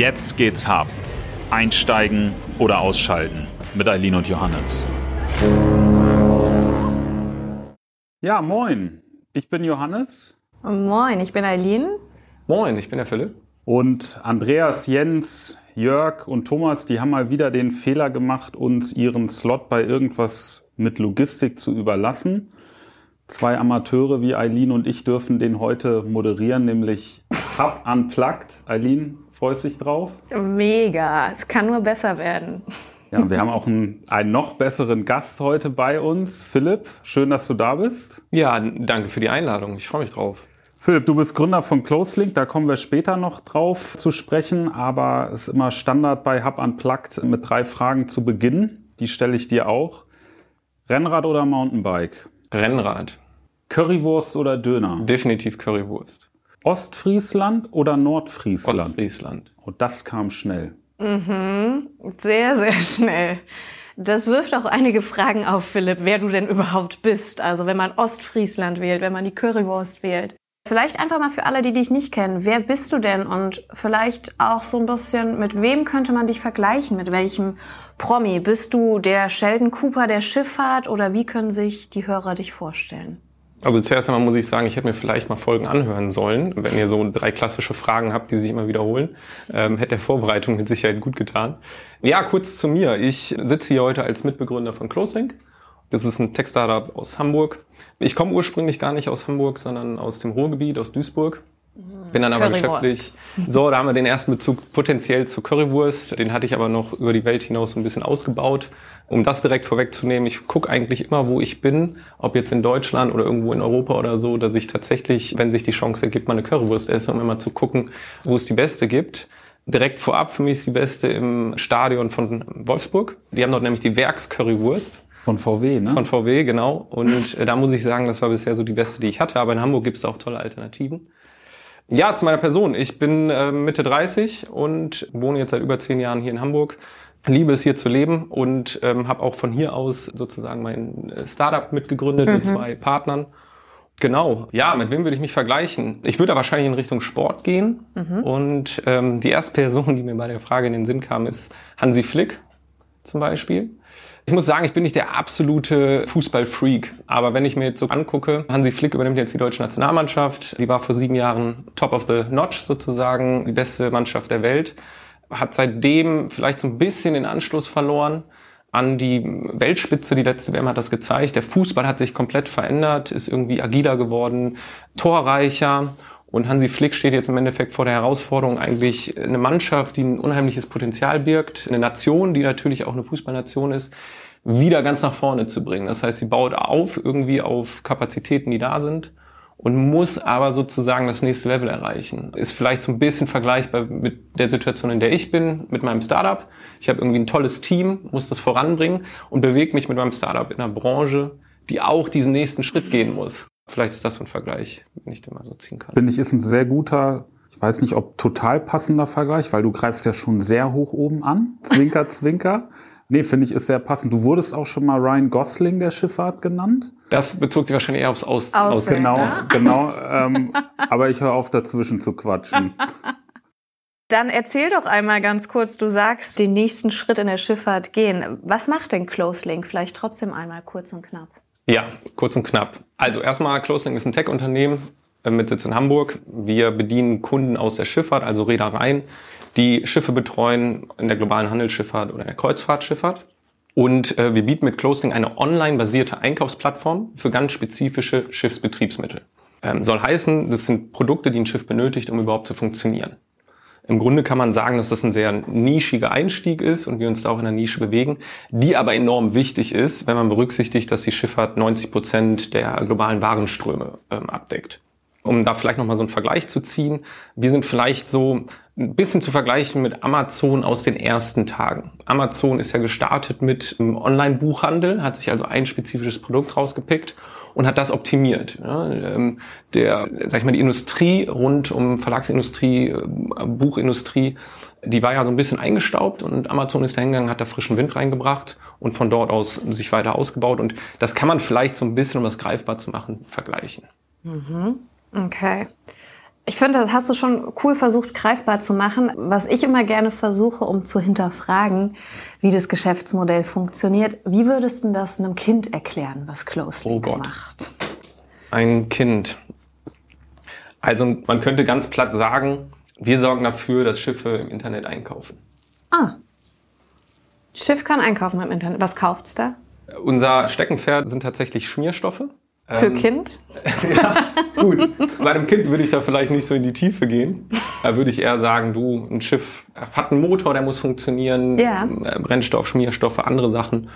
Jetzt geht's hart. Einsteigen oder ausschalten mit Eileen und Johannes. Ja, moin. Ich bin Johannes. Moin, ich bin Eileen. Moin, ich bin der Philipp. Und Andreas, Jens, Jörg und Thomas, die haben mal wieder den Fehler gemacht, uns ihren Slot bei irgendwas mit Logistik zu überlassen. Zwei Amateure wie Eileen und ich dürfen den heute moderieren, nämlich Hub Unplugged. Eileen, freust dich drauf? Mega, es kann nur besser werden. Ja, wir haben auch einen, einen noch besseren Gast heute bei uns. Philipp, schön, dass du da bist. Ja, danke für die Einladung. Ich freue mich drauf. Philipp, du bist Gründer von CloseLink, da kommen wir später noch drauf zu sprechen, aber es ist immer Standard bei Hub Unplugged mit drei Fragen zu beginnen. Die stelle ich dir auch. Rennrad oder Mountainbike? Rennrad. Currywurst oder Döner? Definitiv Currywurst. Ostfriesland oder Nordfriesland? Ostfriesland. Und oh, das kam schnell. Mhm, sehr, sehr schnell. Das wirft auch einige Fragen auf, Philipp, wer du denn überhaupt bist. Also wenn man Ostfriesland wählt, wenn man die Currywurst wählt. Vielleicht einfach mal für alle, die dich nicht kennen. Wer bist du denn? Und vielleicht auch so ein bisschen, mit wem könnte man dich vergleichen? Mit welchem Promi? Bist du der Sheldon Cooper der Schifffahrt oder wie können sich die Hörer dich vorstellen? Also zuerst einmal muss ich sagen, ich hätte mir vielleicht mal Folgen anhören sollen. Wenn ihr so drei klassische Fragen habt, die sich immer wiederholen, ähm, hätte der Vorbereitung mit Sicherheit gut getan. Ja, kurz zu mir. Ich sitze hier heute als Mitbegründer von CloseLink. Das ist ein Tech-Startup aus Hamburg. Ich komme ursprünglich gar nicht aus Hamburg, sondern aus dem Ruhrgebiet, aus Duisburg. Bin dann aber geschäftlich. So, da haben wir den ersten Bezug potenziell zu Currywurst. Den hatte ich aber noch über die Welt hinaus so ein bisschen ausgebaut. Um das direkt vorwegzunehmen, ich gucke eigentlich immer, wo ich bin, ob jetzt in Deutschland oder irgendwo in Europa oder so, dass ich tatsächlich, wenn sich die Chance ergibt, mal eine Currywurst esse, um immer zu gucken, wo es die beste gibt. Direkt vorab für mich ist die beste im Stadion von Wolfsburg. Die haben dort nämlich die Werkscurrywurst. Von VW, ne? Von VW, genau. Und äh, da muss ich sagen, das war bisher so die beste, die ich hatte. Aber in Hamburg gibt es auch tolle Alternativen. Ja, zu meiner Person. Ich bin äh, Mitte 30 und wohne jetzt seit über zehn Jahren hier in Hamburg. Liebe es hier zu leben und ähm, habe auch von hier aus sozusagen mein äh, Startup mitgegründet mhm. mit zwei Partnern. Genau, ja, mit wem würde ich mich vergleichen? Ich würde wahrscheinlich in Richtung Sport gehen. Mhm. Und ähm, die erste Person, die mir bei der Frage in den Sinn kam, ist Hansi Flick zum Beispiel. Ich muss sagen, ich bin nicht der absolute Fußballfreak. Aber wenn ich mir jetzt so angucke, Hansi Flick übernimmt jetzt die deutsche Nationalmannschaft. Die war vor sieben Jahren top of the notch sozusagen, die beste Mannschaft der Welt. Hat seitdem vielleicht so ein bisschen den Anschluss verloren an die Weltspitze. Die letzte WM hat das gezeigt. Der Fußball hat sich komplett verändert, ist irgendwie agiler geworden, torreicher. Und Hansi Flick steht jetzt im Endeffekt vor der Herausforderung, eigentlich eine Mannschaft, die ein unheimliches Potenzial birgt, eine Nation, die natürlich auch eine Fußballnation ist, wieder ganz nach vorne zu bringen. Das heißt, sie baut auf irgendwie auf Kapazitäten, die da sind und muss aber sozusagen das nächste Level erreichen. Ist vielleicht so ein bisschen vergleichbar mit der Situation, in der ich bin, mit meinem Startup. Ich habe irgendwie ein tolles Team, muss das voranbringen und bewege mich mit meinem Startup in einer Branche, die auch diesen nächsten Schritt gehen muss. Vielleicht ist das so ein Vergleich, den ich dir mal so ziehen kann. Finde ich, ist ein sehr guter, ich weiß nicht, ob total passender Vergleich, weil du greifst ja schon sehr hoch oben an. Zwinker, zwinker. Nee, finde ich, ist sehr passend. Du wurdest auch schon mal Ryan Gosling der Schifffahrt genannt. Das bezog sich wahrscheinlich eher aufs Aus. Aus genau, ne? genau. Ähm, aber ich höre auf, dazwischen zu quatschen. Dann erzähl doch einmal ganz kurz, du sagst, den nächsten Schritt in der Schifffahrt gehen. Was macht denn CloseLink? Vielleicht trotzdem einmal kurz und knapp. Ja, kurz und knapp. Also erstmal, CloseLink ist ein Tech-Unternehmen äh, mit Sitz in Hamburg. Wir bedienen Kunden aus der Schifffahrt, also Reedereien, die Schiffe betreuen in der globalen Handelsschifffahrt oder in der Kreuzfahrtschifffahrt. Und äh, wir bieten mit CloseLink eine online-basierte Einkaufsplattform für ganz spezifische Schiffsbetriebsmittel. Ähm, soll heißen, das sind Produkte, die ein Schiff benötigt, um überhaupt zu funktionieren. Im Grunde kann man sagen, dass das ein sehr nischiger Einstieg ist und wir uns da auch in der Nische bewegen, die aber enorm wichtig ist, wenn man berücksichtigt, dass die Schifffahrt 90 Prozent der globalen Warenströme ähm, abdeckt. Um da vielleicht nochmal so einen Vergleich zu ziehen, wir sind vielleicht so ein bisschen zu vergleichen mit Amazon aus den ersten Tagen. Amazon ist ja gestartet mit Online-Buchhandel, hat sich also ein spezifisches Produkt rausgepickt und hat das optimiert. Ähm, der, sag ich mal, die Industrie rund um Verlagsindustrie, äh, Buchindustrie, die war ja so ein bisschen eingestaubt und Amazon ist da hingegangen, hat da frischen Wind reingebracht und von dort aus sich weiter ausgebaut. Und das kann man vielleicht so ein bisschen, um das greifbar zu machen, vergleichen. Mhm. Okay. Ich finde, das hast du schon cool versucht, greifbar zu machen. Was ich immer gerne versuche, um zu hinterfragen, wie das Geschäftsmodell funktioniert. Wie würdest du das einem Kind erklären, was Closely oh macht? Ein Kind. Also man könnte ganz platt sagen, wir sorgen dafür, dass Schiffe im Internet einkaufen. Ah. Schiff kann einkaufen im Internet. Was kauft's da? Unser Steckenpferd sind tatsächlich Schmierstoffe. Für ähm, Kind? ja, gut. Bei einem Kind würde ich da vielleicht nicht so in die Tiefe gehen. Da würde ich eher sagen, du, ein Schiff hat einen Motor, der muss funktionieren, ja. Äh, Brennstoff, Schmierstoffe, andere Sachen.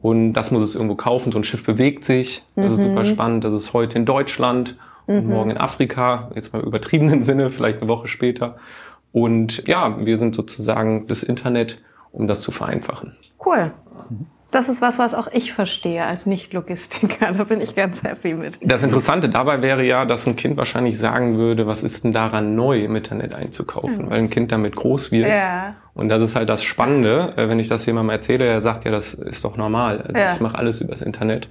Und das muss es irgendwo kaufen. So ein Schiff bewegt sich. Das mhm. ist super spannend. Das ist heute in Deutschland und mhm. morgen in Afrika. Jetzt mal im übertriebenen Sinne, vielleicht eine Woche später. Und ja, wir sind sozusagen das Internet, um das zu vereinfachen. Cool. Mhm. Das ist was, was auch ich verstehe als Nicht-Logistiker. Da bin ich ganz happy mit. Das Interessante dabei wäre ja, dass ein Kind wahrscheinlich sagen würde, was ist denn daran neu, im Internet einzukaufen? Mhm. Weil ein Kind damit groß wird. Ja. Und das ist halt das Spannende, äh, wenn ich das jemandem erzähle, der sagt, ja, das ist doch normal. Also ja. ich mache alles übers Internet.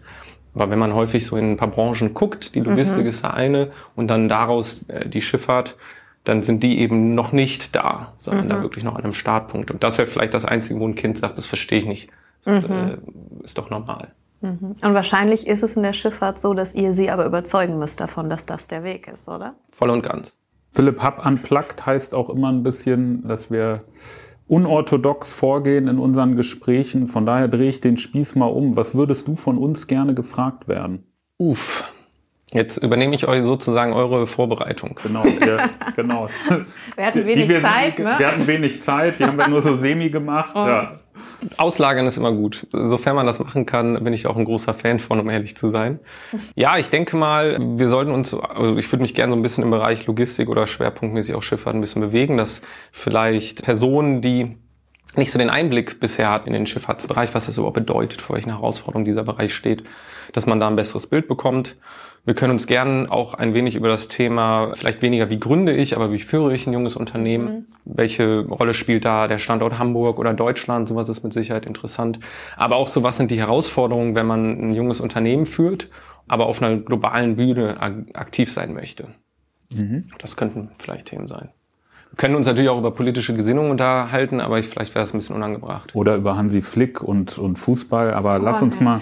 Aber wenn man häufig so in ein paar Branchen guckt, die Logistik mhm. ist da eine und dann daraus äh, die Schifffahrt, dann sind die eben noch nicht da, sondern mhm. da wirklich noch an einem Startpunkt. Und das wäre vielleicht das Einzige, wo ein Kind sagt, das verstehe ich nicht. Das mhm. äh, ist doch normal. Mhm. Und wahrscheinlich ist es in der Schifffahrt so, dass ihr sie aber überzeugen müsst davon, dass das der Weg ist, oder? Voll und ganz. Philipp Hub Unplugged heißt auch immer ein bisschen, dass wir unorthodox vorgehen in unseren Gesprächen. Von daher drehe ich den Spieß mal um. Was würdest du von uns gerne gefragt werden? Uff. Jetzt übernehme ich euch sozusagen eure Vorbereitung. Genau, ja, genau. Wir hatten wenig wir, Zeit, ne? Wir hatten wenig Zeit, die haben wir nur so semi gemacht. Oh. Ja. Auslagern ist immer gut. Sofern man das machen kann, bin ich auch ein großer Fan von, um ehrlich zu sein. Ja, ich denke mal, wir sollten uns, also ich würde mich gerne so ein bisschen im Bereich Logistik oder schwerpunktmäßig auch Schifffahrt ein bisschen bewegen, dass vielleicht Personen, die nicht so den Einblick bisher hat in den Schifffahrtsbereich, was das überhaupt bedeutet, vor welchen Herausforderungen dieser Bereich steht, dass man da ein besseres Bild bekommt. Wir können uns gern auch ein wenig über das Thema, vielleicht weniger wie gründe ich, aber wie führe ich ein junges Unternehmen? Mhm. Welche Rolle spielt da der Standort Hamburg oder Deutschland? Sowas ist mit Sicherheit interessant. Aber auch so, was sind die Herausforderungen, wenn man ein junges Unternehmen führt, aber auf einer globalen Bühne aktiv sein möchte? Mhm. Das könnten vielleicht Themen sein. Wir können uns natürlich auch über politische Gesinnungen unterhalten, aber ich, vielleicht wäre es ein bisschen unangebracht. Oder über Hansi Flick und, und Fußball, aber oh, lass uns mal.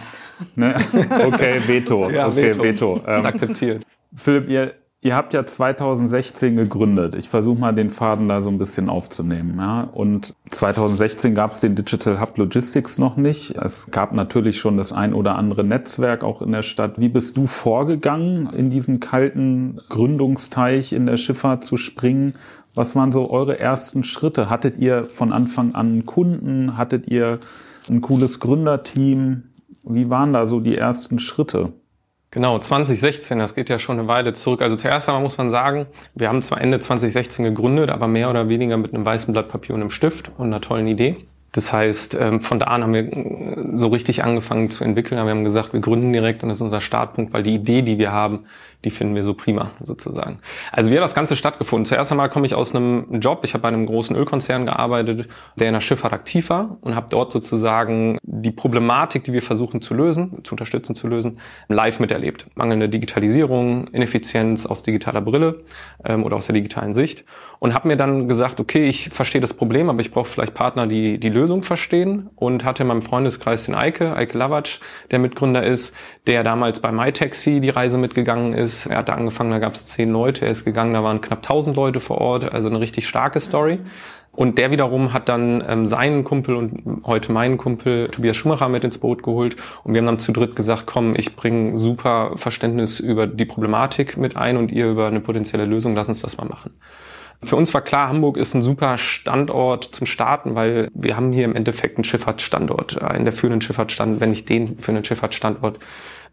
Ne? Okay, Veto. Ja, okay, Veto. Veto. Ähm, akzeptiert. Philipp, ihr, ihr habt ja 2016 gegründet. Ich versuche mal den Faden da so ein bisschen aufzunehmen. Ja? Und 2016 gab es den Digital Hub Logistics noch nicht. Es gab natürlich schon das ein oder andere Netzwerk auch in der Stadt. Wie bist du vorgegangen, in diesen kalten Gründungsteich in der Schifffahrt zu springen? Was waren so eure ersten Schritte? Hattet ihr von Anfang an Kunden? Hattet ihr ein cooles Gründerteam? Wie waren da so die ersten Schritte? Genau, 2016, das geht ja schon eine Weile zurück. Also zuerst einmal muss man sagen, wir haben zwar Ende 2016 gegründet, aber mehr oder weniger mit einem weißen Blatt Papier und einem Stift und einer tollen Idee. Das heißt, ähm, von da an haben wir äh, so richtig angefangen zu entwickeln. Wir haben gesagt, wir gründen direkt und das ist unser Startpunkt, weil die Idee, die wir haben, die finden wir so prima sozusagen. Also wie hat das Ganze stattgefunden? Zuerst einmal komme ich aus einem Job. Ich habe bei einem großen Ölkonzern gearbeitet, der in der Schifffahrt aktiv war und habe dort sozusagen die Problematik, die wir versuchen zu lösen, zu unterstützen zu lösen, live miterlebt. Mangelnde Digitalisierung, Ineffizienz aus digitaler Brille ähm, oder aus der digitalen Sicht und habe mir dann gesagt, okay, ich verstehe das Problem, aber ich brauche vielleicht Partner, die die Lösung verstehen und hatte in meinem Freundeskreis den Eike, Eike Lavac, der Mitgründer ist, der damals bei MyTaxi die Reise mitgegangen ist. Er hat angefangen, da gab es zehn Leute, er ist gegangen, da waren knapp tausend Leute vor Ort, also eine richtig starke Story. Und der wiederum hat dann ähm, seinen Kumpel und heute meinen Kumpel Tobias Schumacher mit ins Boot geholt. Und wir haben dann zu dritt gesagt, komm, ich bringe super Verständnis über die Problematik mit ein und ihr über eine potenzielle Lösung, lass uns das mal machen. Für uns war klar, Hamburg ist ein super Standort zum Starten, weil wir haben hier im Endeffekt einen Schifffahrtsstandort, einen der führenden Schifffahrtsstandorte, wenn nicht den führenden Schifffahrtsstandort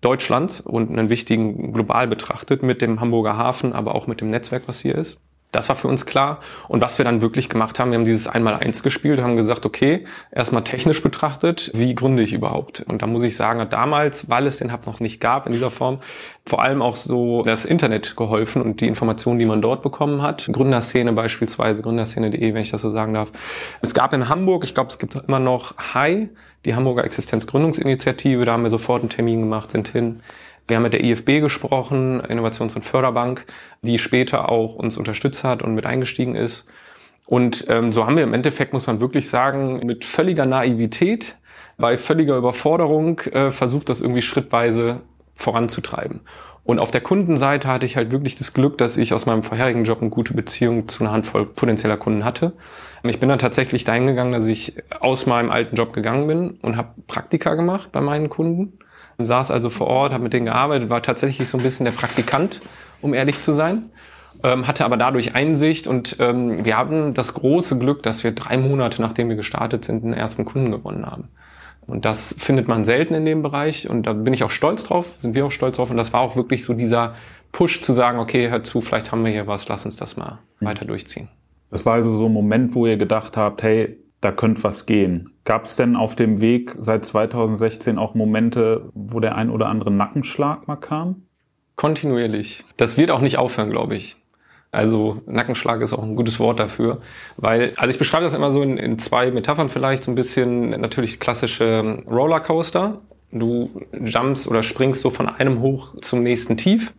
Deutschlands und einen wichtigen global betrachtet mit dem Hamburger Hafen, aber auch mit dem Netzwerk, was hier ist. Das war für uns klar. Und was wir dann wirklich gemacht haben, wir haben dieses Einmal-Eins gespielt, haben gesagt, okay, erstmal technisch betrachtet, wie gründe ich überhaupt? Und da muss ich sagen, damals, weil es den Hub noch nicht gab in dieser Form, vor allem auch so das Internet geholfen und die Informationen, die man dort bekommen hat. Gründerszene beispielsweise, gründerszene.de, wenn ich das so sagen darf. Es gab in Hamburg, ich glaube, es gibt immer noch Hi, die Hamburger Existenzgründungsinitiative, da haben wir sofort einen Termin gemacht, sind hin Wir haben mit der IFB gesprochen, Innovations- und Förderbank, die später auch uns unterstützt hat und mit eingestiegen ist. Und ähm, so haben wir im Endeffekt, muss man wirklich sagen, mit völliger Naivität, bei völliger Überforderung äh, versucht, das irgendwie schrittweise voranzutreiben. Und auf der Kundenseite hatte ich halt wirklich das Glück, dass ich aus meinem vorherigen Job eine gute Beziehung zu einer Handvoll potenzieller Kunden hatte. Ich bin dann tatsächlich dahin gegangen, dass ich aus meinem alten Job gegangen bin und habe Praktika gemacht bei meinen Kunden. Saß also vor Ort, habe mit denen gearbeitet, war tatsächlich so ein bisschen der Praktikant, um ehrlich zu sein. Ähm, hatte aber dadurch Einsicht und ähm, wir haben das große Glück, dass wir drei Monate nachdem wir gestartet sind, einen ersten Kunden gewonnen haben. Und das findet man selten in dem Bereich und da bin ich auch stolz drauf, sind wir auch stolz drauf und das war auch wirklich so dieser Push zu sagen, okay, hör zu, vielleicht haben wir hier was, lass uns das mal mhm. weiter durchziehen. Das war also so ein Moment, wo ihr gedacht habt, hey, da könnte was gehen. Gab es denn auf dem Weg seit 2016 auch Momente, wo der ein oder andere Nackenschlag mal kam? Kontinuierlich. Das wird auch nicht aufhören, glaube ich. Also Nackenschlag ist auch ein gutes Wort dafür, weil, also ich beschreibe das immer so in, in zwei Metaphern vielleicht, so ein bisschen natürlich klassische Rollercoaster. Du jumpst oder springst so von einem hoch zum nächsten tief,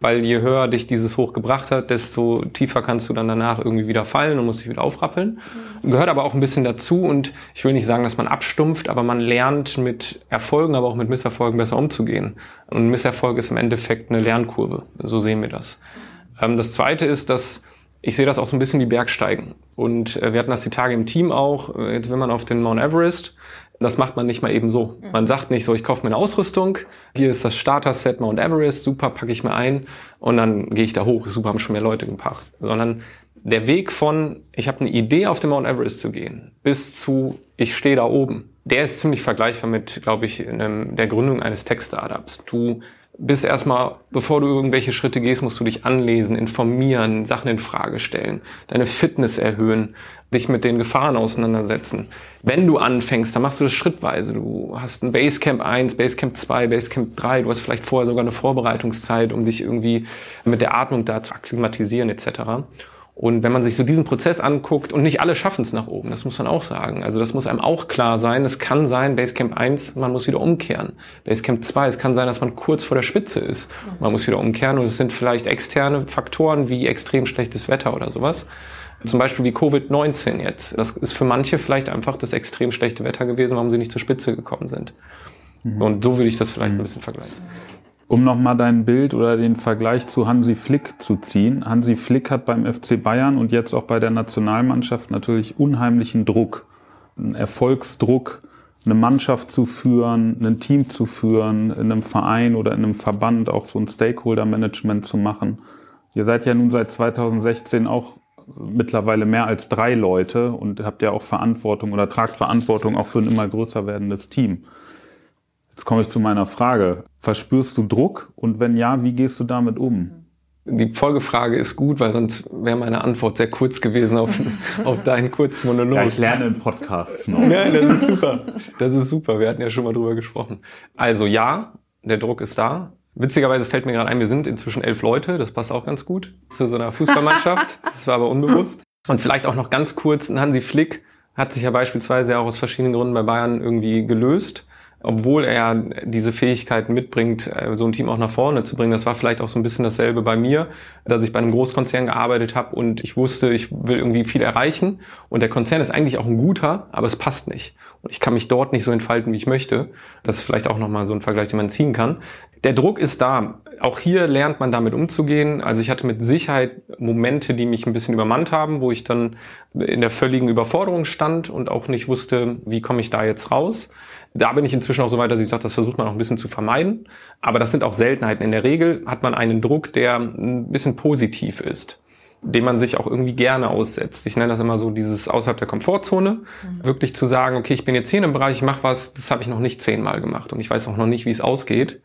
weil je höher dich dieses Hoch gebracht hat, desto tiefer kannst du dann danach irgendwie wieder fallen und musst dich wieder aufrappeln. Mhm. Gehört aber auch ein bisschen dazu und ich will nicht sagen, dass man abstumpft, aber man lernt mit Erfolgen, aber auch mit Misserfolgen besser umzugehen. Und Misserfolg ist im Endeffekt eine Lernkurve. So sehen wir das. Ähm, das zweite ist, dass ich sehe das auch so ein bisschen wie Bergsteigen. Und äh, wir hatten das die Tage im Team auch. Äh, jetzt will man auf den Mount Everest. Das macht man nicht mal eben so. Man sagt nicht so, ich kaufe mir eine Ausrüstung, hier ist das Starter-Set Mount Everest, super, packe ich mir ein und dann gehe ich da hoch, super, haben schon mehr Leute gepackt. Sondern der Weg von, ich habe eine Idee, auf den Mount Everest zu gehen, bis zu, ich stehe da oben, der ist ziemlich vergleichbar mit, glaube ich, einem, der Gründung eines Tech-Startups. Du bis erstmal, bevor du irgendwelche Schritte gehst, musst du dich anlesen, informieren, Sachen in Frage stellen, deine Fitness erhöhen, dich mit den Gefahren auseinandersetzen. Wenn du anfängst, dann machst du das schrittweise. Du hast ein Basecamp 1, Basecamp 2, Basecamp 3, du hast vielleicht vorher sogar eine Vorbereitungszeit, um dich irgendwie mit der Atmung da zu akklimatisieren etc. Und wenn man sich so diesen Prozess anguckt, und nicht alle schaffen es nach oben, das muss man auch sagen. Also das muss einem auch klar sein. Es kann sein, Basecamp 1, man muss wieder umkehren. Basecamp 2, es kann sein, dass man kurz vor der Spitze ist. Man muss wieder umkehren und es sind vielleicht externe Faktoren wie extrem schlechtes Wetter oder sowas. Zum Beispiel wie Covid-19 jetzt. Das ist für manche vielleicht einfach das extrem schlechte Wetter gewesen, warum sie nicht zur Spitze gekommen sind. Mhm. Und so würde ich das vielleicht mhm. ein bisschen vergleichen. Um nochmal dein Bild oder den Vergleich zu Hansi Flick zu ziehen. Hansi Flick hat beim FC Bayern und jetzt auch bei der Nationalmannschaft natürlich unheimlichen Druck. Einen Erfolgsdruck, eine Mannschaft zu führen, ein Team zu führen, in einem Verein oder in einem Verband auch so ein Stakeholder-Management zu machen. Ihr seid ja nun seit 2016 auch mittlerweile mehr als drei Leute und habt ja auch Verantwortung oder tragt Verantwortung auch für ein immer größer werdendes Team. Jetzt komme ich zu meiner Frage. Verspürst du Druck? Und wenn ja, wie gehst du damit um? Die Folgefrage ist gut, weil sonst wäre meine Antwort sehr kurz gewesen auf, auf deinen kurzen Monolog. Ja, ich lerne in Podcasts noch. Nein, das ist super. Das ist super. Wir hatten ja schon mal drüber gesprochen. Also ja, der Druck ist da. Witzigerweise fällt mir gerade ein, wir sind inzwischen elf Leute. Das passt auch ganz gut zu so einer Fußballmannschaft. Das war aber unbewusst. Und vielleicht auch noch ganz kurz, Hansi Flick hat sich ja beispielsweise auch aus verschiedenen Gründen bei Bayern irgendwie gelöst obwohl er diese Fähigkeiten mitbringt, äh, so ein Team auch nach vorne zu bringen. Das war vielleicht auch so ein bisschen dasselbe bei mir, dass ich bei einem Großkonzern gearbeitet habe und ich wusste, ich will irgendwie viel erreichen und der Konzern ist eigentlich auch ein guter, aber es passt nicht. Und ich kann mich dort nicht so entfalten, wie ich möchte. Das ist vielleicht auch nochmal so ein Vergleich, den man ziehen kann. Der Druck ist da. Auch hier lernt man damit umzugehen. Also ich hatte mit Sicherheit Momente, die mich ein bisschen übermannt haben, wo ich dann in der völligen Überforderung stand und auch nicht wusste, wie komme ich da jetzt raus. Da bin ich inzwischen auch so weit, dass ich sage, das versucht man auch ein bisschen zu vermeiden. Aber das sind auch Seltenheiten. In der Regel hat man einen Druck, der ein bisschen positiv ist dem man sich auch irgendwie gerne aussetzt. Ich nenne das immer so dieses außerhalb der Komfortzone. Mhm. Wirklich zu sagen, okay, ich bin jetzt hier in einem Bereich, ich mache was, das habe ich noch nicht zehnmal gemacht und ich weiß auch noch nicht, wie es ausgeht.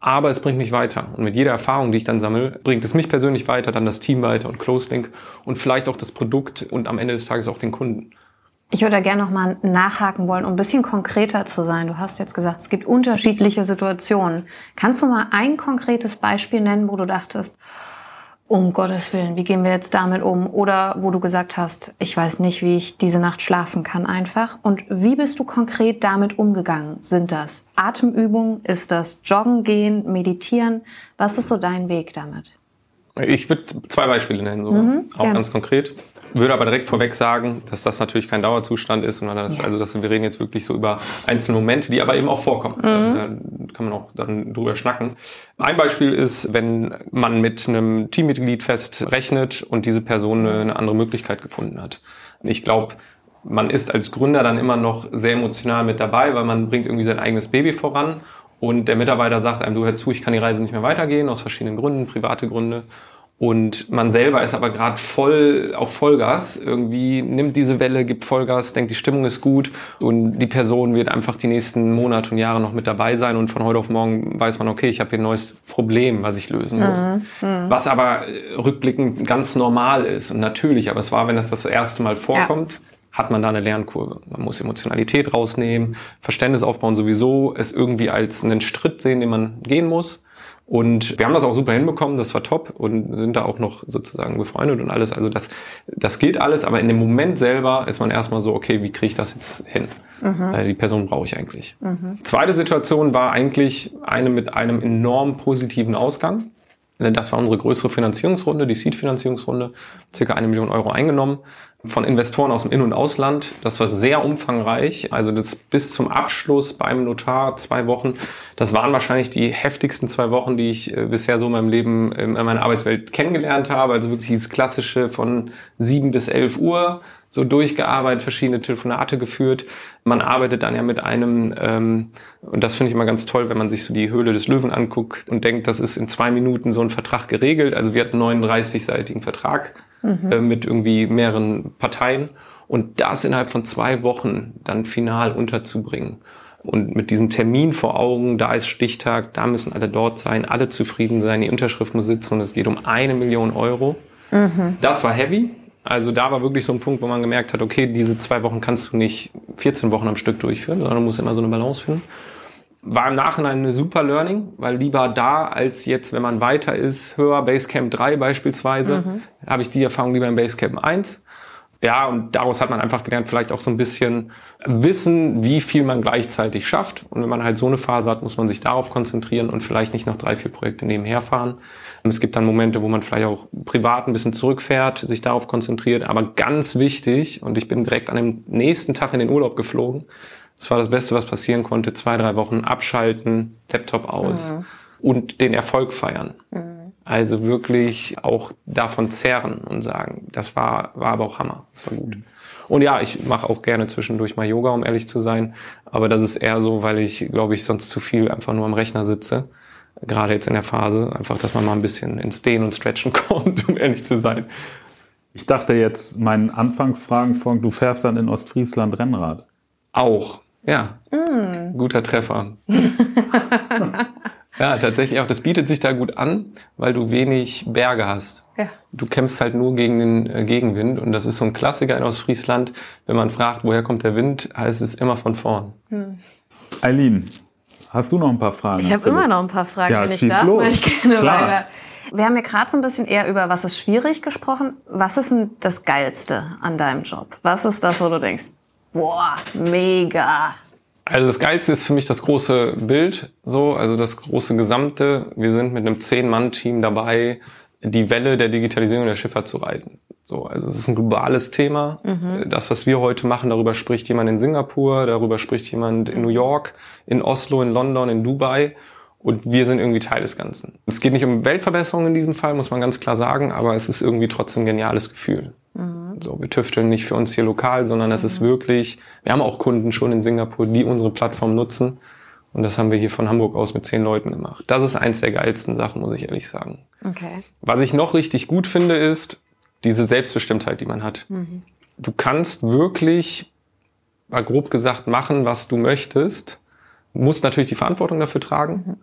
Aber es bringt mich weiter. Und mit jeder Erfahrung, die ich dann sammle, bringt es mich persönlich weiter, dann das Team weiter und Close und vielleicht auch das Produkt und am Ende des Tages auch den Kunden. Ich würde da gerne nochmal nachhaken wollen, um ein bisschen konkreter zu sein. Du hast jetzt gesagt, es gibt unterschiedliche Situationen. Kannst du mal ein konkretes Beispiel nennen, wo du dachtest, um Gottes Willen, wie gehen wir jetzt damit um? Oder wo du gesagt hast, ich weiß nicht, wie ich diese Nacht schlafen kann einfach. Und wie bist du konkret damit umgegangen? Sind das Atemübungen? Ist das Joggen gehen, Meditieren? Was ist so dein Weg damit? Ich würde zwei Beispiele nennen, sogar. Mhm, auch gerne. ganz konkret. Würde aber direkt vorweg sagen, dass das natürlich kein Dauerzustand ist, sondern das, Ja. also dass wir reden jetzt wirklich so über einzelne Momente, die aber eben auch vorkommen. Da kann man auch dann drüber schnacken. Ein Beispiel ist, wenn man mit einem Teammitglied fest rechnet und diese Person eine, eine andere Möglichkeit gefunden hat. Ich glaube, man ist als Gründer dann immer noch sehr emotional mit dabei, weil man bringt irgendwie sein eigenes Baby voran und der Mitarbeiter sagt einem, du hör zu, ich kann die Reise nicht mehr weitergehen, aus verschiedenen Gründen, private Gründe. Und man selber ist aber gerade voll auf Vollgas, irgendwie nimmt diese Welle, gibt Vollgas, denkt, die Stimmung ist gut und die Person wird einfach die nächsten Monate und Jahre noch mit dabei sein und von heute auf morgen weiß man, okay, ich habe hier ein neues Problem, was ich lösen muss. Was aber äh, rückblickend ganz normal ist und natürlich, aber es war, wenn das das erste Mal vorkommt, hat man da eine Lernkurve. Man muss Emotionalität rausnehmen, Verständnis aufbauen sowieso, es irgendwie als einen Schritt sehen, den man gehen muss. Und wir haben das auch super hinbekommen, das war top und sind da auch noch sozusagen befreundet und alles. Also das, das geht alles, aber in dem Moment selber ist man erstmal so, okay, wie kriege ich das jetzt hin? Weil die Person brauche ich eigentlich. Zweite Situation war eigentlich eine mit einem enorm positiven Ausgang. Das war unsere größere Finanzierungsrunde, die Seed-Finanzierungsrunde, circa eine Million Euro eingenommen von Investoren aus dem In- und Ausland. Das war sehr umfangreich. Also das bis zum Abschluss beim Notar zwei Wochen. Das waren wahrscheinlich die heftigsten zwei Wochen, die ich äh, bisher so in meinem Leben, in meiner Arbeitswelt kennengelernt habe. Also wirklich dieses klassische von sieben bis elf Uhr so durchgearbeitet, verschiedene Telefonate geführt. Man arbeitet dann ja mit einem, ähm, und das finde ich immer ganz toll, wenn man sich so die Höhle des Löwen anguckt und denkt, das ist in zwei Minuten so ein Vertrag geregelt. Also wir hatten einen 39-seitigen Vertrag äh, mit irgendwie mehreren Parteien und das innerhalb von zwei Wochen dann final unterzubringen. Und mit diesem Termin vor Augen, da ist Stichtag, da müssen alle dort sein, alle zufrieden sein, die Unterschrift muss sitzen und es geht um eine Million Euro. Das war heavy. Also da war wirklich so ein Punkt, wo man gemerkt hat, okay, diese zwei Wochen kannst du nicht 14 Wochen am Stück durchführen, sondern du musst immer so eine Balance finden. War im Nachhinein eine super Learning, weil lieber da als jetzt, wenn man weiter ist, höher Basecamp 3 beispielsweise, habe ich die Erfahrung lieber im Basecamp 1. Ja, und daraus hat man einfach gelernt, vielleicht auch so ein bisschen wissen, wie viel man gleichzeitig schafft. Und wenn man halt so eine Phase hat, muss man sich darauf konzentrieren und vielleicht nicht noch drei, vier Projekte nebenher fahren. Es gibt dann Momente, wo man vielleicht auch privat ein bisschen zurückfährt, sich darauf konzentriert. Aber ganz wichtig, und ich bin direkt an dem nächsten Tag in den Urlaub geflogen. Das war das Beste, was passieren konnte. Zwei, drei Wochen abschalten, Laptop aus und den Erfolg feiern. Also wirklich auch davon zehren und sagen, das war, war aber auch Hammer. Das war gut. Und ja, ich mache auch gerne zwischendurch mal Yoga, um ehrlich zu sein. Aber das ist eher so, weil ich, glaube ich, sonst zu viel einfach nur am Rechner sitze. Gerade jetzt in der Phase. Einfach, dass man mal ein bisschen ins Dehnen und Stretchen kommt, um ehrlich zu sein. Ich dachte jetzt, meinen Anfangsfragen von, du fährst dann in Ostfriesland Rennrad. Auch, ja. Guter Treffer. ja, tatsächlich auch. Das bietet sich da gut an, weil du wenig Berge hast. Ja. Du kämpfst halt nur gegen den äh, Gegenwind und das ist so ein Klassiker in Ostfriesland. Wenn man fragt, woher kommt der Wind, heißt es immer von vorn. Eileen, hast du noch ein paar Fragen? Ich habe immer noch ein paar Fragen, Ja, wenn ich darf. los. weil Ich gerne Klar. weiter. Wir haben ja gerade so ein bisschen eher über was ist schwierig gesprochen. Was ist denn das Geilste an deinem Job? Was ist das, wo du denkst, boah, mega. Also das Geilste ist für mich das große Bild, so, also das große Gesamte. Wir sind mit einem Zehn-Mann-Team dabei, die Welle der Digitalisierung der Schifffahrt zu reiten. So, also es ist ein globales Thema. Das, was wir heute machen, darüber spricht jemand in Singapur, darüber spricht jemand in New York, in Oslo, in London, in Dubai. Und wir sind irgendwie Teil des Ganzen. Es geht nicht um Weltverbesserung in diesem Fall, muss man ganz klar sagen, aber es ist irgendwie trotzdem ein geniales Gefühl. So, wir tüfteln nicht für uns hier lokal, sondern es ist wirklich, wir haben auch Kunden schon in Singapur, die unsere Plattform nutzen. Und das haben wir hier von Hamburg aus mit zehn Leuten gemacht. Das ist eins der geilsten Sachen, muss ich ehrlich sagen. Okay. Was ich noch richtig gut finde, ist diese Selbstbestimmtheit, die man hat. Du kannst wirklich, mal grob gesagt, machen, was du möchtest. Musst natürlich die Verantwortung dafür tragen.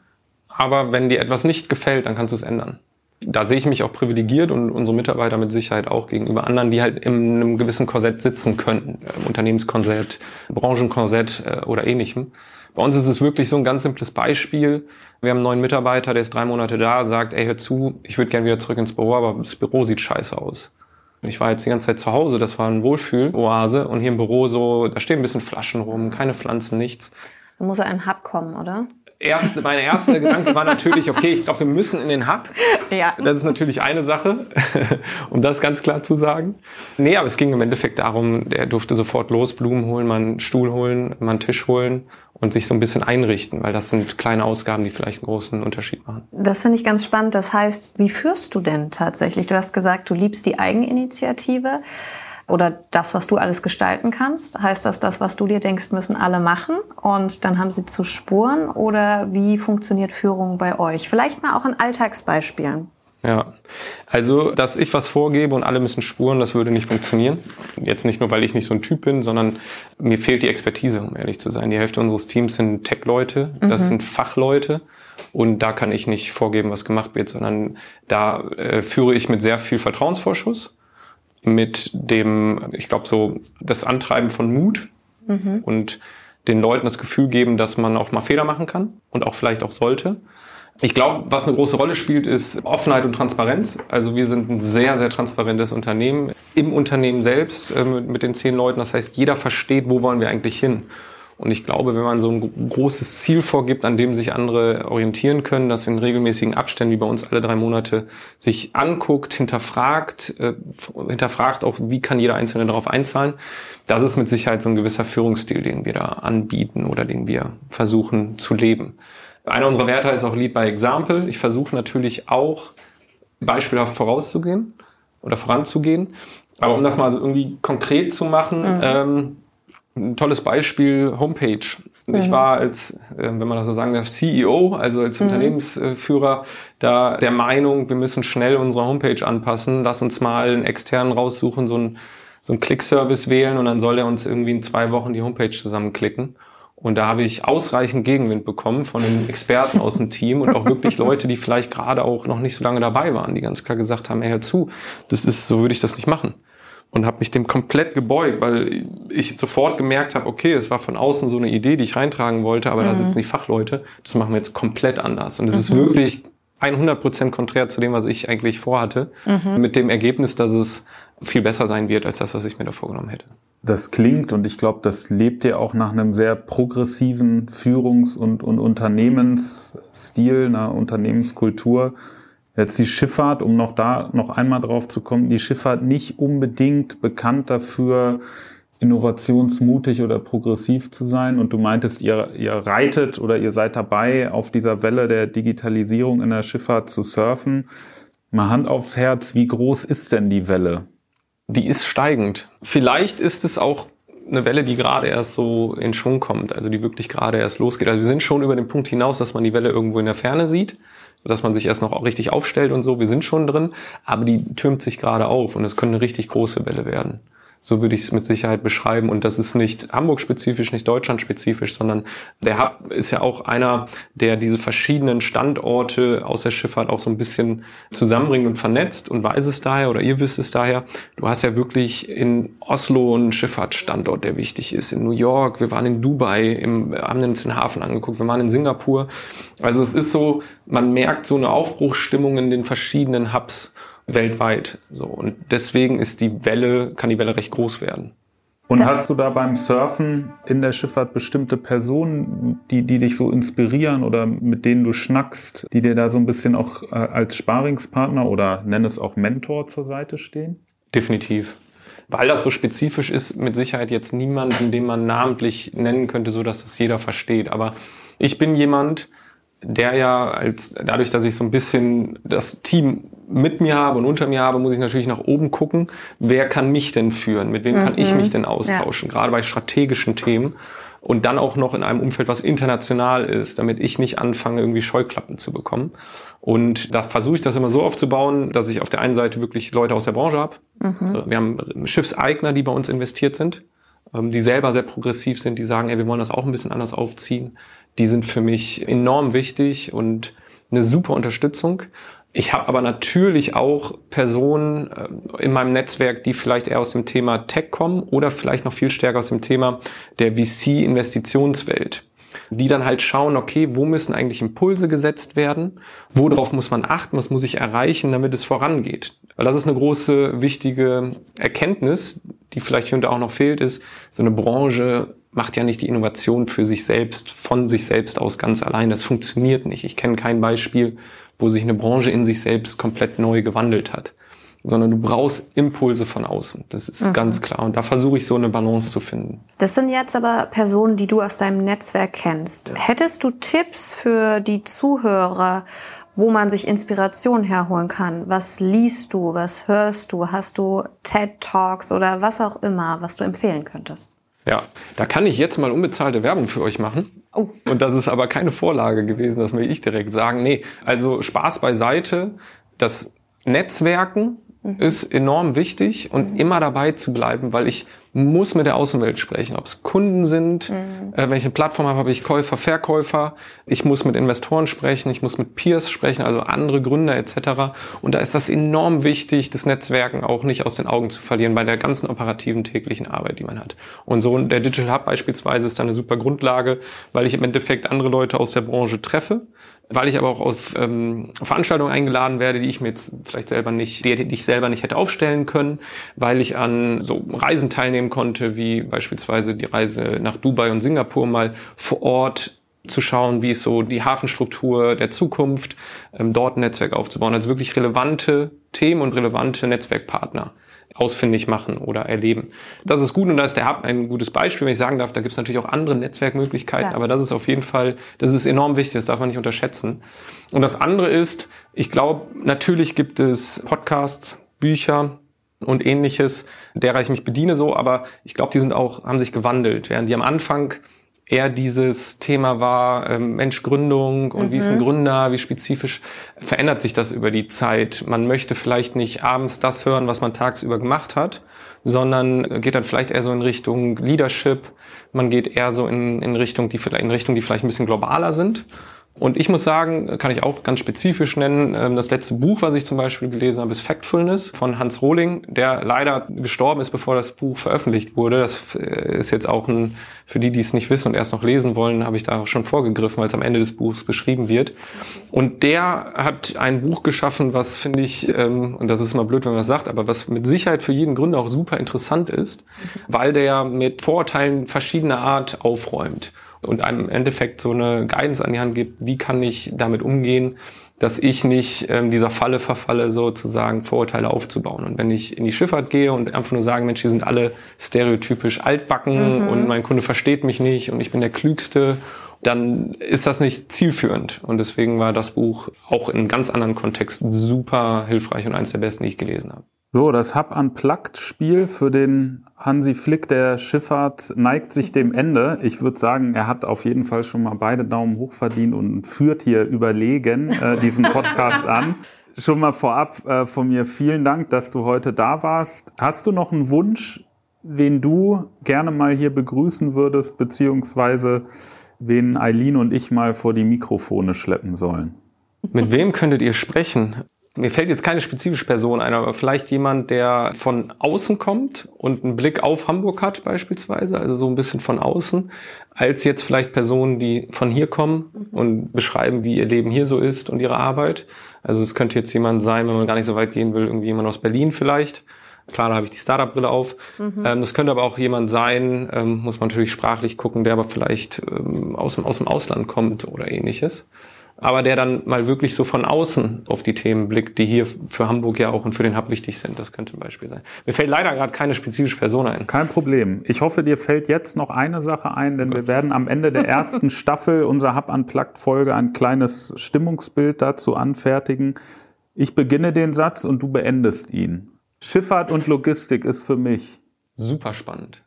Aber wenn dir etwas nicht gefällt, dann kannst du es ändern. Da sehe ich mich auch privilegiert und unsere Mitarbeiter mit Sicherheit auch gegenüber anderen, die halt in einem gewissen Korsett sitzen könnten. Äh, Unternehmenskorsett, Branchenkorsett äh, oder ähnlichem. Bei uns ist es wirklich so ein ganz simples Beispiel. Wir haben einen neuen Mitarbeiter, der ist drei Monate da, sagt, ey, hör zu, ich würde gerne wieder zurück ins Büro, aber das Büro sieht scheiße aus. Ich war jetzt die ganze Zeit zu Hause, das war ein Wohlfühl-Oase und hier im Büro so, da stehen ein bisschen Flaschen rum, keine Pflanzen, nichts. Da muss ein Hub kommen, oder? Erste, mein erster Gedanke war natürlich, okay, ich glaube, wir müssen in den Hub. Ja. Das ist natürlich eine Sache, um das ganz klar zu sagen. Nee, aber es ging im Endeffekt darum, der durfte sofort los, Blumen holen, mal einen Stuhl holen, mal einen Tisch holen und sich so ein bisschen einrichten, weil das sind kleine Ausgaben, die vielleicht einen großen Unterschied machen. Das finde ich ganz spannend. Das heißt, wie führst du denn tatsächlich? Du hast gesagt, du liebst die Eigeninitiative oder das, was du alles gestalten kannst? Heißt das, das, was du dir denkst, müssen alle machen und dann haben sie zu spuren? Oder wie funktioniert Führung bei euch? Vielleicht mal auch in Alltagsbeispielen. Ja, also dass ich was vorgebe und alle müssen spuren, das würde nicht funktionieren. Jetzt nicht nur, weil ich nicht so ein Typ bin, sondern mir fehlt die Expertise, um ehrlich zu sein. Die Hälfte unseres Teams sind Tech-Leute, das mhm. sind Fachleute und da kann ich nicht vorgeben, was gemacht wird, sondern da äh, führe ich mit sehr viel Vertrauensvorschuss mit dem, ich glaube, so das Antreiben von Mut mhm. und den Leuten das Gefühl geben, dass man auch mal Fehler machen kann und auch vielleicht auch sollte. Ich glaube, was eine große Rolle spielt, ist Offenheit und Transparenz. Also wir sind ein sehr, sehr transparentes Unternehmen. Im Unternehmen selbst äh, mit den zehn Leuten. Das heißt, jeder versteht, wo wollen wir eigentlich hin. Und ich glaube, wenn man so ein großes Ziel vorgibt, an dem sich andere orientieren können, das in regelmäßigen Abständen, wie bei uns alle drei Monate, sich anguckt, hinterfragt, äh, hinterfragt auch, wie kann jeder Einzelne darauf einzahlen, das ist mit Sicherheit so ein gewisser Führungsstil, den wir da anbieten oder den wir versuchen zu leben. Einer unserer Werte ist auch Lead by Example. Ich versuche natürlich auch beispielhaft vorauszugehen oder voranzugehen. Aber um das mal irgendwie konkret zu machen, mhm. ähm, ein tolles Beispiel, Homepage. Mhm. Ich war als, äh, wenn man das so sagen darf, CEO, also als mhm. Unternehmensführer, da der Meinung, wir müssen schnell unsere Homepage anpassen. Lass uns mal einen externen raussuchen, so einen, so einen Click-Service wählen und dann soll er uns irgendwie in zwei Wochen die Homepage zusammenklicken. Und da habe ich ausreichend Gegenwind bekommen von den Experten aus dem Team und auch wirklich Leute, die vielleicht gerade auch noch nicht so lange dabei waren, die ganz klar gesagt haben, hey, hör zu, das ist, so würde ich das nicht machen und habe mich dem komplett gebeugt, weil ich sofort gemerkt habe, okay, es war von außen so eine Idee, die ich reintragen wollte, aber mhm. da sitzen die Fachleute, das machen wir jetzt komplett anders. Und es mhm. ist wirklich 100 Prozent konträr zu dem, was ich eigentlich vorhatte, mhm. mit dem Ergebnis, dass es viel besser sein wird als das, was ich mir da vorgenommen hätte. Das klingt und ich glaube, das lebt ja auch nach einem sehr progressiven Führungs- und, und Unternehmensstil, einer Unternehmenskultur Jetzt die Schifffahrt, um noch da noch einmal drauf zu kommen, die Schifffahrt nicht unbedingt bekannt dafür, innovationsmutig oder progressiv zu sein. Und du meintest, ihr, ihr reitet oder ihr seid dabei, auf dieser Welle der Digitalisierung in der Schifffahrt zu surfen. Mal Hand aufs Herz, wie groß ist denn die Welle? Die ist steigend. Vielleicht ist es auch eine Welle, die gerade erst so in Schwung kommt, also die wirklich gerade erst losgeht. Also wir sind schon über den Punkt hinaus, dass man die Welle irgendwo in der Ferne sieht dass man sich erst noch richtig aufstellt und so. Wir sind schon drin, aber die türmt sich gerade auf und es können eine richtig große Welle werden. So würde ich es mit Sicherheit beschreiben. Und das ist nicht Hamburg-spezifisch, nicht Deutschland-spezifisch, sondern der Hub ist ja auch einer, der diese verschiedenen Standorte aus der Schifffahrt auch so ein bisschen zusammenbringt und vernetzt und weiß es daher oder ihr wisst es daher. Du hast ja wirklich in Oslo einen Schifffahrtsstandort, der wichtig ist. In New York, wir waren in Dubai, im, haben uns den Hafen angeguckt, wir waren in Singapur. Also es ist so, man merkt so eine Aufbruchsstimmung in den verschiedenen Hubs weltweit. So. Und deswegen ist die Welle, kann die Welle recht groß werden. Und hast du da beim Surfen in der Schifffahrt bestimmte Personen, die, die dich so inspirieren oder mit denen du schnackst, die dir da so ein bisschen auch äh, als Sparingspartner oder nenn es auch Mentor zur Seite stehen? Definitiv. Weil das so spezifisch ist, mit Sicherheit jetzt niemanden, den man namentlich nennen könnte, so dass das jeder versteht. Aber ich bin jemand, der ja als dadurch, dass ich so ein bisschen das Team mit mir habe und unter mir habe, muss ich natürlich nach oben gucken, wer kann mich denn führen, mit wem mhm. kann ich mhm. mich denn austauschen, ja. gerade bei strategischen Themen und dann auch noch in einem Umfeld, was international ist, damit ich nicht anfange, irgendwie Scheuklappen zu bekommen. Und da versuche ich das immer so aufzubauen, dass ich auf der einen Seite wirklich Leute aus der Branche habe. Mhm. Wir haben Schiffseigner, die bei uns investiert sind, ähm, die selber sehr progressiv sind, die sagen, ey, wir wollen das auch ein bisschen anders aufziehen die sind für mich enorm wichtig und eine super Unterstützung. Ich habe aber natürlich auch Personen äh, in meinem Netzwerk, die vielleicht eher aus dem Thema Tech kommen oder vielleicht noch viel stärker aus dem Thema der VC-Investitionswelt die dann halt schauen, okay, wo müssen eigentlich Impulse gesetzt werden, worauf muss man achten, was muss ich erreichen, damit es vorangeht. Weil das ist eine große, wichtige Erkenntnis, die vielleicht hier und da auch noch fehlt, ist, so eine Branche macht ja nicht die Innovation für sich selbst, von sich selbst aus ganz allein. Das funktioniert nicht. Ich kenne kein Beispiel, wo sich eine Branche in sich selbst komplett neu gewandelt hat sondern du brauchst Impulse von außen. Das ist mhm. ganz klar. Und da versuche ich so eine Balance zu finden. Das sind jetzt aber Personen, die du aus deinem Netzwerk kennst. Ja. Hättest du Tipps für die Zuhörer, wo man sich Inspiration herholen kann? Was liest du? Was hörst du? Hast du TED Talks oder was auch immer, was du empfehlen könntest? Ja, da kann ich jetzt mal unbezahlte Werbung für euch machen. Oh. Und das ist aber keine Vorlage gewesen, das will ich direkt sagen. Nee, also Spaß beiseite. Das Netzwerken Mhm. ist enorm wichtig und mhm. immer dabei zu bleiben, weil ich muss mit der Außenwelt sprechen. Ob es Kunden sind, mhm. äh, wenn ich eine Plattform habe, habe ich Käufer, Verkäufer. Ich muss mit Investoren sprechen, ich muss mit Peers sprechen, also andere Gründer etc. Und da ist das enorm wichtig, das Netzwerken auch nicht aus den Augen zu verlieren bei der ganzen operativen täglichen Arbeit, die man hat. Und so der Digital Hub beispielsweise ist da eine super Grundlage, weil ich im Endeffekt andere Leute aus der Branche treffe, weil ich aber auch auf ähm, Veranstaltungen eingeladen werde, die ich mir jetzt vielleicht selber nicht, die, die ich selber nicht hätte aufstellen können, weil ich an so Reisen teilnehmen konnte, wie beispielsweise die Reise nach Dubai und Singapur mal vor Ort zu schauen, wie ist so die Hafenstruktur der Zukunft, ähm, dort ein Netzwerk aufzubauen. Also wirklich relevante Themen und relevante Netzwerkpartner ausfindig machen oder erleben. Das ist gut und da ist der Hub ein gutes Beispiel, wenn ich sagen darf. Da gibt es natürlich auch andere Netzwerkmöglichkeiten, ja. aber das ist auf jeden Fall, das ist enorm wichtig, das darf man nicht unterschätzen. Und das andere ist, ich glaube, natürlich gibt es Podcasts, Bücher, und ähnliches, derer ich mich bediene so, aber ich glaube, die sind auch, haben sich gewandelt, während die am Anfang eher dieses Thema war, ähm, Mensch, Gründung und mhm. wie ist ein mhm. Gründer, wie spezifisch verändert sich das über die Zeit. Man möchte vielleicht nicht abends das hören, was man tagsüber gemacht hat, sondern geht dann vielleicht eher so in Richtung Leadership. Man geht eher so in, in Richtung, die vielleicht, in Richtung, die vielleicht ein bisschen globaler sind. Und ich muss sagen, kann ich auch ganz spezifisch nennen, ähm, das letzte Buch, was ich zum Beispiel gelesen habe, ist Factfulness von Hans Rohling, der leider gestorben ist, bevor das Buch veröffentlicht wurde. Das äh, ist jetzt auch ein, für die, die es nicht wissen und erst noch lesen wollen, habe ich da auch schon vorgegriffen, weil es am Ende des Buchs beschrieben wird. Und der hat ein Buch geschaffen, was finde ich, ähm, und das ist immer blöd, wenn man das sagt, aber was mit Sicherheit für jeden Gründer auch super interessant ist, weil der mit Vorurteilen verschiedener Art aufräumt und einem im Endeffekt so eine Guidance an die Hand gibt, wie kann ich damit umgehen, dass ich nicht ähm, dieser Falle verfalle, sozusagen Vorurteile aufzubauen. Und wenn ich in die Schifffahrt gehe und einfach nur sage, Mensch, die sind alle stereotypisch altbacken mhm. und mein Kunde versteht mich nicht und ich bin der Klügste, dann ist das nicht zielführend. Und deswegen war das Buch auch in ganz anderen Kontexten super hilfreich und eines der besten, die ich gelesen habe. So, das Hub Unplugged Spiel für den Hansi Flick der Schifffahrt neigt sich dem Ende. Ich würde sagen, er hat auf jeden Fall schon mal beide Daumen hoch verdient und führt hier überlegen äh, diesen Podcast an. Schon mal vorab äh, von mir vielen Dank, dass du heute da warst. Hast du noch einen Wunsch, wen du gerne mal hier begrüßen würdest, beziehungsweise wen Eileen und ich mal vor die Mikrofone schleppen sollen? Mit wem könntet ihr sprechen? Mir fällt jetzt keine spezifische Person ein, aber vielleicht jemand, der von außen kommt und einen Blick auf Hamburg hat beispielsweise, also so ein bisschen von außen, als jetzt vielleicht Personen, die von hier kommen und beschreiben, wie ihr Leben hier so ist und ihre Arbeit. Also es könnte jetzt jemand sein, wenn man gar nicht so weit gehen will, irgendwie jemand aus Berlin vielleicht. Klar, da habe ich die Startup-Brille auf. Mhm. Ähm, das könnte aber auch jemand sein, ähm, muss man natürlich sprachlich gucken, der aber vielleicht ähm, aus, dem, aus dem Ausland kommt oder ähnliches aber der dann mal wirklich so von außen auf die Themen blickt, die hier für Hamburg ja auch und für den Hub wichtig sind. Das könnte ein Beispiel sein. Mir fällt leider gerade keine spezifische Person ein. Kein Problem. Ich hoffe, dir fällt jetzt noch eine Sache ein, denn wir werden am Ende der ersten Staffel unserer Hub Unplugged Folge ein kleines Stimmungsbild dazu anfertigen. Ich beginne den Satz und du beendest ihn. Schifffahrt und Logistik ist für mich super spannend.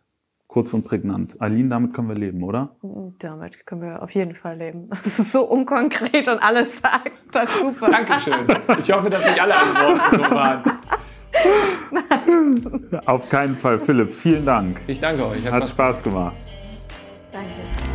Kurz und prägnant. Aline, damit können wir leben, oder? Damit können wir auf jeden Fall leben. Das ist so unkonkret und alles sagt das ist super. Dankeschön. Ich hoffe, dass nicht alle Antworten so waren. Auf keinen Fall. Philipp, vielen Dank. Ich danke euch. Hat, Hat Spaß gemacht. Danke.